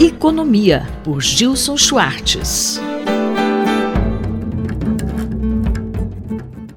Economia, por Gilson Schwartz.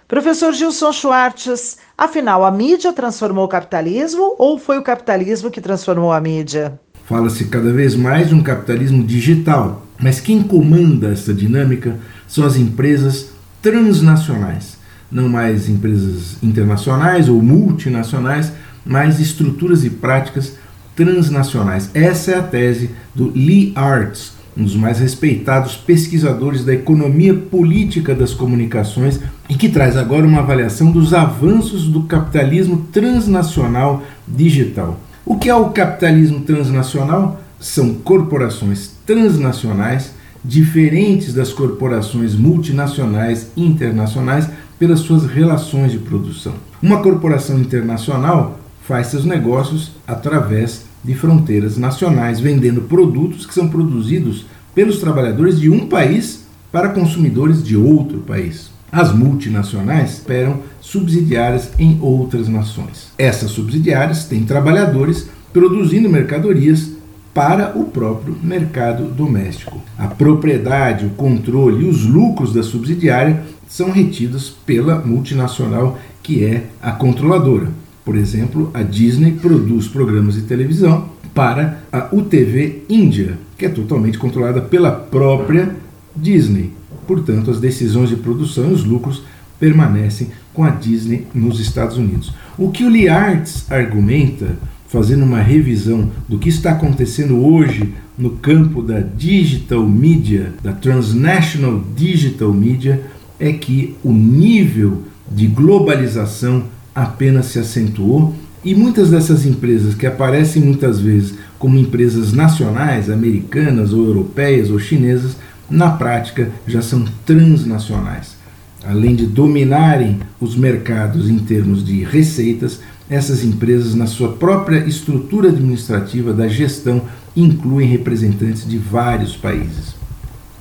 Professor Gilson Schwartz, afinal, a mídia transformou o capitalismo ou foi o capitalismo que transformou a mídia? Fala-se cada vez mais de um capitalismo digital, mas quem comanda essa dinâmica são as empresas transnacionais. Não mais empresas internacionais ou multinacionais, mas estruturas e práticas transnacionais. Essa é a tese do Lee Arts, um dos mais respeitados pesquisadores da economia política das comunicações e que traz agora uma avaliação dos avanços do capitalismo transnacional digital. O que é o capitalismo transnacional? São corporações transnacionais diferentes das corporações multinacionais e internacionais pelas suas relações de produção. Uma corporação internacional faz seus negócios através de fronteiras nacionais, vendendo produtos que são produzidos pelos trabalhadores de um país para consumidores de outro país. As multinacionais operam subsidiárias em outras nações. Essas subsidiárias têm trabalhadores produzindo mercadorias para o próprio mercado doméstico. A propriedade, o controle e os lucros da subsidiária são retidos pela multinacional que é a controladora. Por exemplo, a Disney produz programas de televisão para a UTV Índia, que é totalmente controlada pela própria Disney. Portanto, as decisões de produção e os lucros permanecem com a Disney nos Estados Unidos. O que o Lee Arts argumenta, fazendo uma revisão do que está acontecendo hoje no campo da digital media, da transnational digital media, é que o nível de globalização apenas se acentuou e muitas dessas empresas que aparecem muitas vezes como empresas nacionais, americanas ou europeias ou chinesas, na prática já são transnacionais. Além de dominarem os mercados em termos de receitas, essas empresas, na sua própria estrutura administrativa da gestão, incluem representantes de vários países.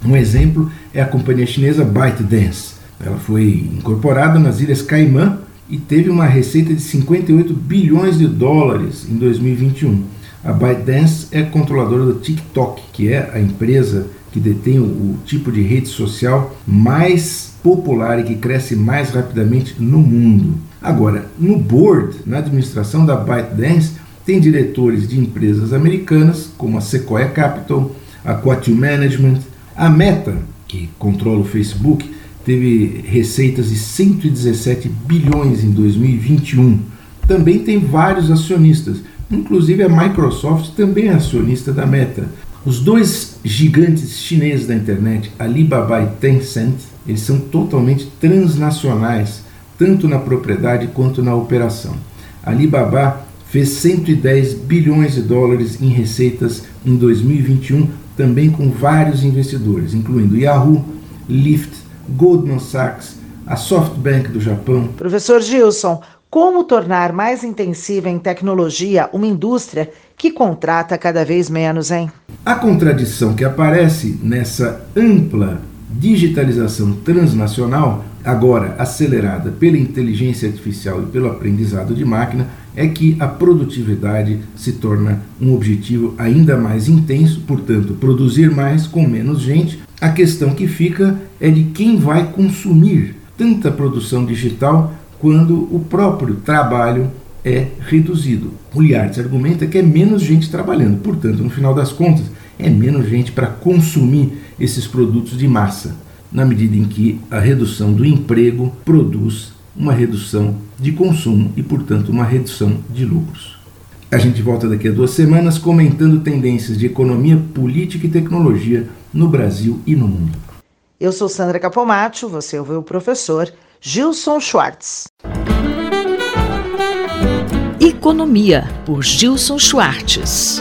Um exemplo é a companhia chinesa ByteDance. Ela foi incorporada nas Ilhas Caimã e teve uma receita de 58 bilhões de dólares em 2021. A ByteDance é controladora do TikTok, que é a empresa que detém o, o tipo de rede social mais popular e que cresce mais rapidamente no mundo. Agora, no board, na administração da ByteDance, tem diretores de empresas americanas como a Sequoia Capital, a Quatu Management, a Meta, que controla o Facebook, teve receitas de 117 bilhões em 2021. Também tem vários acionistas, inclusive a Microsoft também é acionista da Meta. Os dois gigantes chineses da internet, Alibaba e Tencent, eles são totalmente transnacionais, tanto na propriedade quanto na operação. Alibaba fez 110 bilhões de dólares em receitas em 2021, também com vários investidores, incluindo Yahoo, Lyft, Goldman Sachs, a SoftBank do Japão. Professor Gilson, como tornar mais intensiva em tecnologia uma indústria que contrata cada vez menos, hein? A contradição que aparece nessa ampla digitalização transnacional, agora acelerada pela inteligência artificial e pelo aprendizado de máquina, é que a produtividade se torna um objetivo ainda mais intenso, portanto, produzir mais com menos gente. A questão que fica é de quem vai consumir tanta produção digital quando o próprio trabalho é reduzido. O argumenta que é menos gente trabalhando, portanto, no final das contas, é menos gente para consumir esses produtos de massa, na medida em que a redução do emprego produz uma redução de consumo e, portanto, uma redução de lucros. A gente volta daqui a duas semanas comentando tendências de economia, política e tecnologia no Brasil e no mundo. Eu sou Sandra Capomatto, você ouviu o professor Gilson Schwartz. Economia, por Gilson Schwartz.